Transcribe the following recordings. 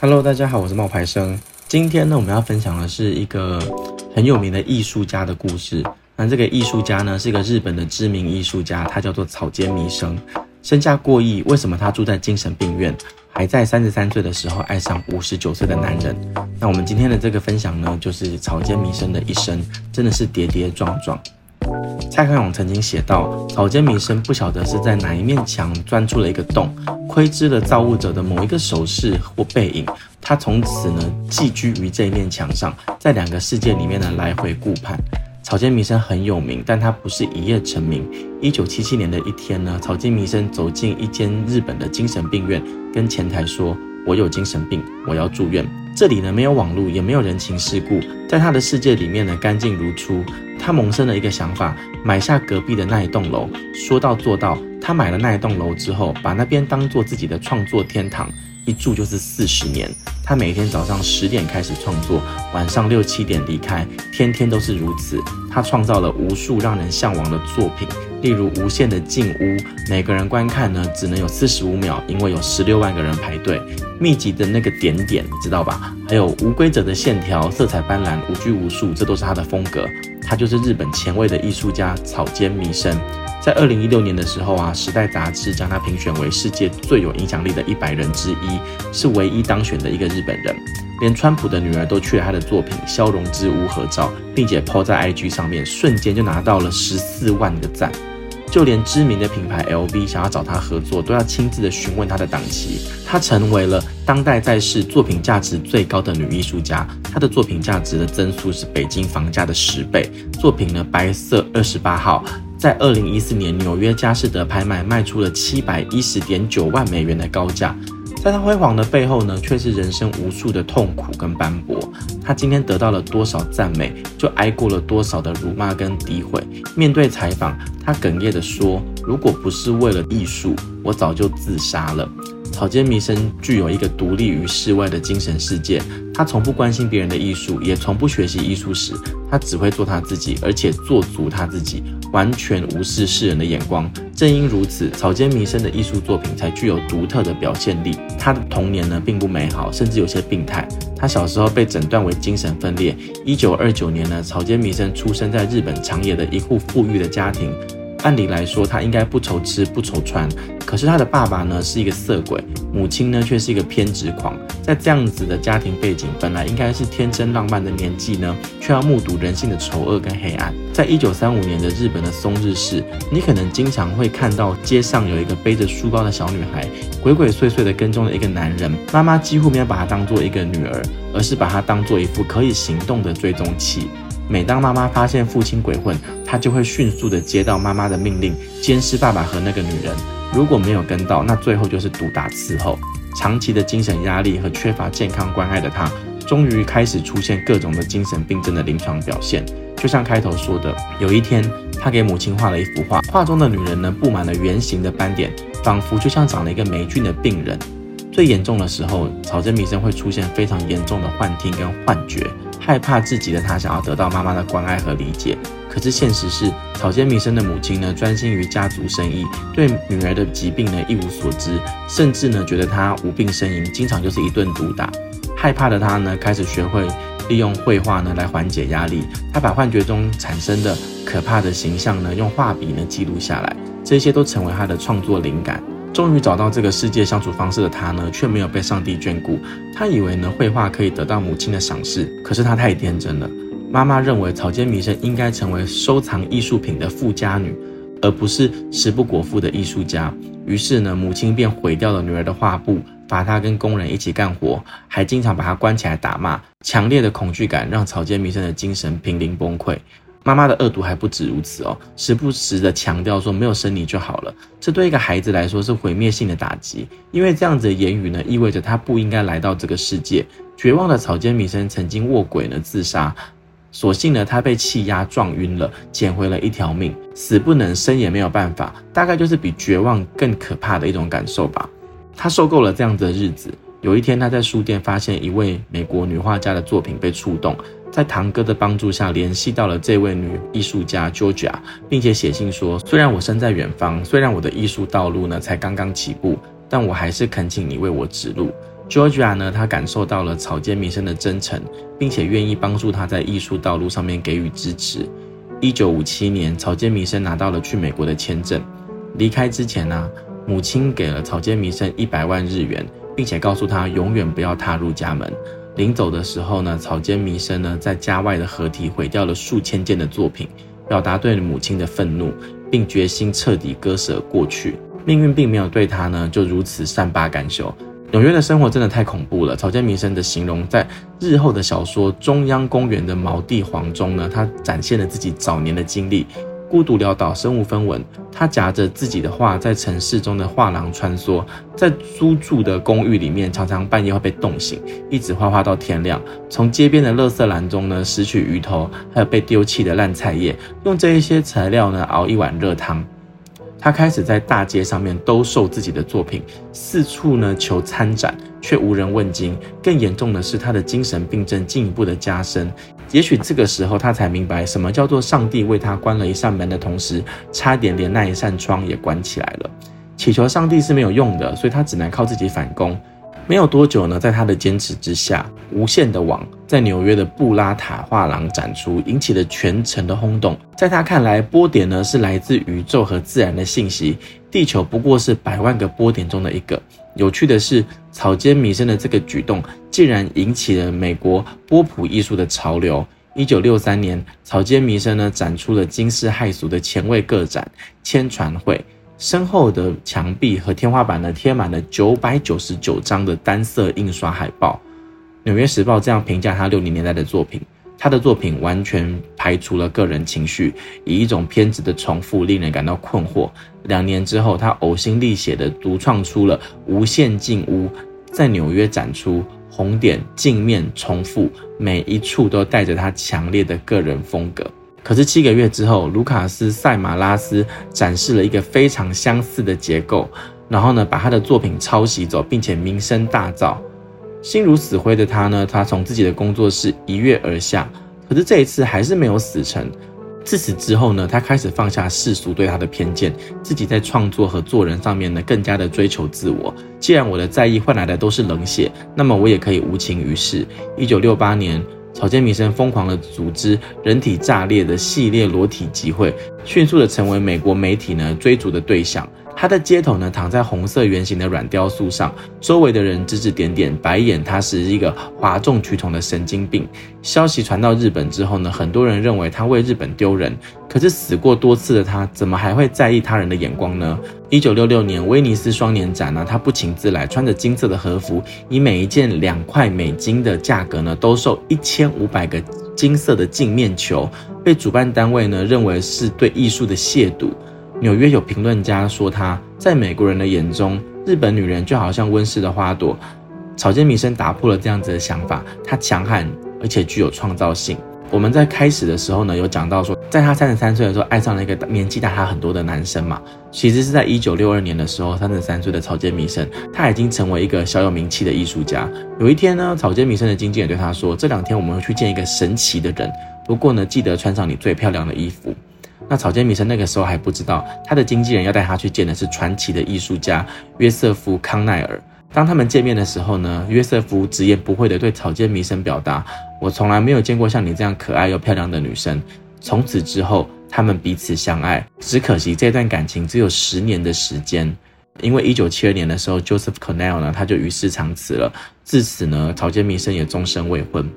Hello，大家好，我是冒牌生。今天呢，我们要分享的是一个很有名的艺术家的故事。那这个艺术家呢，是一个日本的知名艺术家，他叫做草间弥生，身价过亿。为什么他住在精神病院，还在三十三岁的时候爱上五十九岁的男人？那我们今天的这个分享呢，就是草间弥生的一生，真的是跌跌撞撞。蔡康永曾经写道：草间弥生不晓得是在哪一面墙钻出了一个洞，窥知了造物者的某一个手势或背影，他从此呢寄居于这一面墙上，在两个世界里面呢来回顾盼。草间弥生很有名，但他不是一夜成名。一九七七年的一天呢，草间弥生走进一间日本的精神病院，跟前台说：“我有精神病，我要住院。”这里呢没有网络，也没有人情世故，在他的世界里面呢干净如初。他萌生了一个想法，买下隔壁的那一栋楼。说到做到，他买了那一栋楼之后，把那边当做自己的创作天堂，一住就是四十年。他每天早上十点开始创作，晚上六七点离开，天天都是如此。他创造了无数让人向往的作品，例如无限的静屋，每个人观看呢只能有四十五秒，因为有十六万个人排队。密集的那个点点，你知道吧？还有无规则的线条，色彩斑斓，无拘无束，这都是他的风格。他就是日本前卫的艺术家草间弥生。在二零一六年的时候啊，《时代》杂志将他评选为世界最有影响力的一百人之一，是唯一当选的一个日本人。连川普的女儿都去了他的作品《消融之屋》合照，并且抛在 IG 上面，瞬间就拿到了十四万个赞。就连知名的品牌 LV 想要找他合作，都要亲自的询问他的档期。她成为了当代在世作品价值最高的女艺术家，她的作品价值的增速是北京房价的十倍。作品呢，白色二十八号。在二零一四年，纽约佳士得拍卖卖出了七百一十点九万美元的高价。在他辉煌的背后呢，却是人生无数的痛苦跟斑驳。他今天得到了多少赞美，就挨过了多少的辱骂跟诋毁。面对采访，他哽咽地说：“如果不是为了艺术，我早就自杀了。”草间弥生具有一个独立于世外的精神世界，他从不关心别人的艺术，也从不学习艺术史，他只会做他自己，而且做足他自己，完全无视世人的眼光。正因如此，草间弥生的艺术作品才具有独特的表现力。他的童年呢，并不美好，甚至有些病态。他小时候被诊断为精神分裂。一九二九年呢，草间弥生出生在日本长野的一户富裕的家庭。按理来说，他应该不愁吃不愁穿，可是他的爸爸呢是一个色鬼，母亲呢却是一个偏执狂。在这样子的家庭背景，本来应该是天真浪漫的年纪呢，却要目睹人性的丑恶跟黑暗。在一九三五年的日本的松日市，你可能经常会看到街上有一个背着书包的小女孩，鬼鬼祟祟的跟踪了一个男人。妈妈几乎没有把她当做一个女儿，而是把她当做一副可以行动的追踪器。每当妈妈发现父亲鬼混，她就会迅速地接到妈妈的命令，监视爸爸和那个女人。如果没有跟到，那最后就是毒打伺候。长期的精神压力和缺乏健康关爱的她，终于开始出现各种的精神病症的临床表现。就像开头说的，有一天，她给母亲画了一幅画，画中的女人呢，布满了圆形的斑点，仿佛就像长了一个霉菌的病人。最严重的时候，草间弥生会出现非常严重的幻听跟幻觉。害怕至极的他想要得到妈妈的关爱和理解，可是现实是草间弥生的母亲呢，专心于家族生意，对女儿的疾病呢一无所知，甚至呢觉得她无病呻吟，经常就是一顿毒打。害怕的他呢开始学会利用绘画呢来缓解压力，他把幻觉中产生的可怕的形象呢用画笔呢记录下来，这些都成为他的创作灵感。终于找到这个世界相处方式的他呢，却没有被上帝眷顾。他以为呢，绘画可以得到母亲的赏识，可是他太天真了。妈妈认为草间弥生应该成为收藏艺术品的富家女，而不是食不果腹的艺术家。于是呢，母亲便毁掉了女儿的画布，罚她跟工人一起干活，还经常把她关起来打骂。强烈的恐惧感让草间弥生的精神濒临崩溃。妈妈的恶毒还不止如此哦，时不时的强调说没有生你就好了，这对一个孩子来说是毁灭性的打击，因为这样子的言语呢，意味着他不应该来到这个世界。绝望的草间弥生曾经卧轨呢自杀，所幸呢他被气压撞晕了，捡回了一条命。死不能生也没有办法，大概就是比绝望更可怕的一种感受吧。他受够了这样子的日子。有一天他在书店发现一位美国女画家的作品被触动。在堂哥的帮助下，联系到了这位女艺术家 Georgia，并且写信说：“虽然我身在远方，虽然我的艺术道路呢才刚刚起步，但我还是恳请你为我指路。” Georgia 呢，她感受到了草间弥生的真诚，并且愿意帮助他在艺术道路上面给予支持。一九五七年，草间弥生拿到了去美国的签证。离开之前呢、母亲给了草间弥生一百万日元，并且告诉他永远不要踏入家门。临走的时候呢，草间弥生呢在家外的河堤毁掉了数千件的作品，表达对母亲的愤怒，并决心彻底割舍过去。命运并没有对他呢就如此善罢甘休。纽约的生活真的太恐怖了。草间弥生的形容，在日后的小说《中央公园的毛地黄》中呢，他展现了自己早年的经历：孤独潦倒，身无分文。他夹着自己的画，在城市中的画廊穿梭，在租住的公寓里面，常常半夜会被冻醒，一直画画到天亮。从街边的垃圾篮中呢，拾取鱼头，还有被丢弃的烂菜叶，用这一些材料呢，熬一碗热汤。他开始在大街上面兜售自己的作品，四处呢求参展，却无人问津。更严重的是，他的精神病症进一步的加深。也许这个时候，他才明白什么叫做上帝为他关了一扇门的同时，差点连那一扇窗也关起来了。祈求上帝是没有用的，所以他只能靠自己反攻。没有多久呢，在他的坚持之下，《无限的网》在纽约的布拉塔画廊展出，引起了全城的轰动。在他看来，波点呢是来自宇宙和自然的信息，地球不过是百万个波点中的一个。有趣的是，草间弥生的这个举动竟然引起了美国波普艺术的潮流。一九六三年，草间弥生呢展出了惊世骇俗的前卫个展《千船会》。身后的墙壁和天花板呢，贴满了九百九十九张的单色印刷海报。纽约时报这样评价他六零年代的作品：他的作品完全排除了个人情绪，以一种偏执的重复令人感到困惑。两年之后，他呕心沥血地独创出了无限镜屋，在纽约展出，红点镜面重复，每一处都带着他强烈的个人风格。可是七个月之后，卢卡斯·塞马拉斯展示了一个非常相似的结构，然后呢，把他的作品抄袭走，并且名声大噪。心如死灰的他呢，他从自己的工作室一跃而下。可是这一次还是没有死成。自此之后呢，他开始放下世俗对他的偏见，自己在创作和做人上面呢，更加的追求自我。既然我的在意换来的都是冷血，那么我也可以无情于事。一九六八年。草间弥生疯狂的组织人体炸裂的系列裸体集会，迅速的成为美国媒体呢追逐的对象。他的街头呢，躺在红色圆形的软雕塑上，周围的人指指点点，白眼他是一个哗众取宠的神经病。消息传到日本之后呢，很多人认为他为日本丢人。可是死过多次的他，怎么还会在意他人的眼光呢？一九六六年威尼斯双年展呢，他不请自来，穿着金色的和服，以每一件两块美金的价格呢，兜售一千五百个金色的镜面球，被主办单位呢认为是对艺术的亵渎。纽约有评论家说，他在美国人的眼中，日本女人就好像温室的花朵。草间弥生打破了这样子的想法，她强悍而且具有创造性。我们在开始的时候呢，有讲到说，在她三十三岁的时候，爱上了一个年纪大她很多的男生嘛。其实是在一九六二年的时候，三十三岁的草间弥生，他已经成为一个小有名气的艺术家。有一天呢，草间弥生的经纪人对他说：“这两天我们会去见一个神奇的人，不过呢，记得穿上你最漂亮的衣服。”那草间弥生那个时候还不知道，他的经纪人要带他去见的是传奇的艺术家约瑟夫·康奈尔。当他们见面的时候呢，约瑟夫直言不讳地对草间弥生表达：“我从来没有见过像你这样可爱又漂亮的女生。”从此之后，他们彼此相爱。只可惜这段感情只有十年的时间，因为一九七二年的时候，Joseph Cornell 呢他就与世长辞了。自此呢，草间弥生也终身未婚。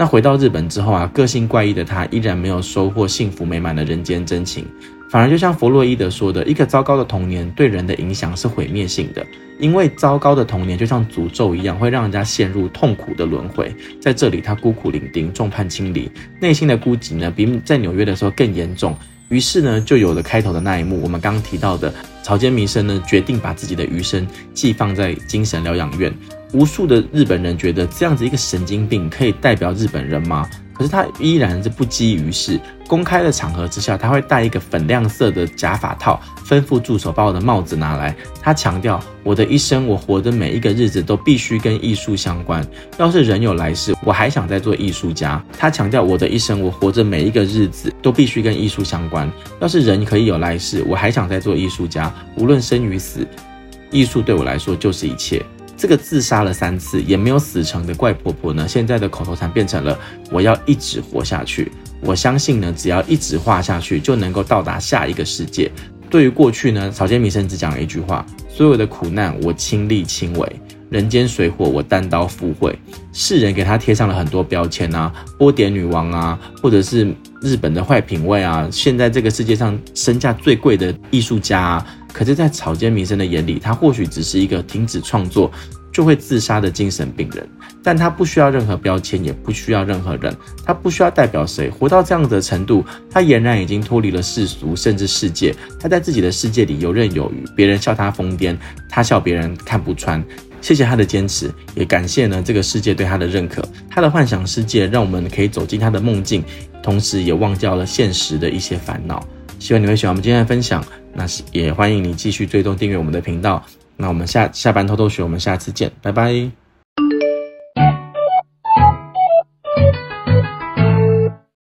那回到日本之后啊，个性怪异的他依然没有收获幸福美满的人间真情，反而就像弗洛伊德说的，一个糟糕的童年对人的影响是毁灭性的，因为糟糕的童年就像诅咒一样，会让人家陷入痛苦的轮回。在这里，他孤苦伶仃，众叛亲离，内心的孤寂呢，比在纽约的时候更严重。于是呢，就有了开头的那一幕，我们刚提到的草间弥生呢，决定把自己的余生寄放在精神疗养院。无数的日本人觉得这样子一个神经病可以代表日本人吗？可是他依然是不羁于世。公开的场合之下，他会戴一个粉亮色的假发套，吩咐助手把我的帽子拿来。他强调，我的一生，我活的每一个日子都必须跟艺术相关。要是人有来世，我还想再做艺术家。他强调，我的一生，我活着每一个日子都必须跟艺术相关。要是人可以有来世，我还想再做艺术家。无论生与死，艺术对我来说就是一切。这个自杀了三次也没有死成的怪婆婆呢，现在的口头禅变成了我要一直活下去。我相信呢，只要一直画下去，就能够到达下一个世界。对于过去呢，草间弥生只讲了一句话：所有的苦难我亲力亲为，人间水火我单刀赴会。世人给他贴上了很多标签啊，波点女王啊，或者是日本的坏品味啊，现在这个世界上身价最贵的艺术家啊。可是，在草间弥生的眼里，他或许只是一个停止创作就会自杀的精神病人。但他不需要任何标签，也不需要任何人，他不需要代表谁。活到这样的程度，他俨然已经脱离了世俗，甚至世界。他在自己的世界里游刃有余，别人笑他疯癫，他笑别人看不穿。谢谢他的坚持，也感谢呢这个世界对他的认可。他的幻想世界让我们可以走进他的梦境，同时也忘掉了现实的一些烦恼。希望你会喜欢我们今天的分享，那也欢迎你继续追踪订阅我们的频道。那我们下下班偷偷学，我们下次见，拜拜。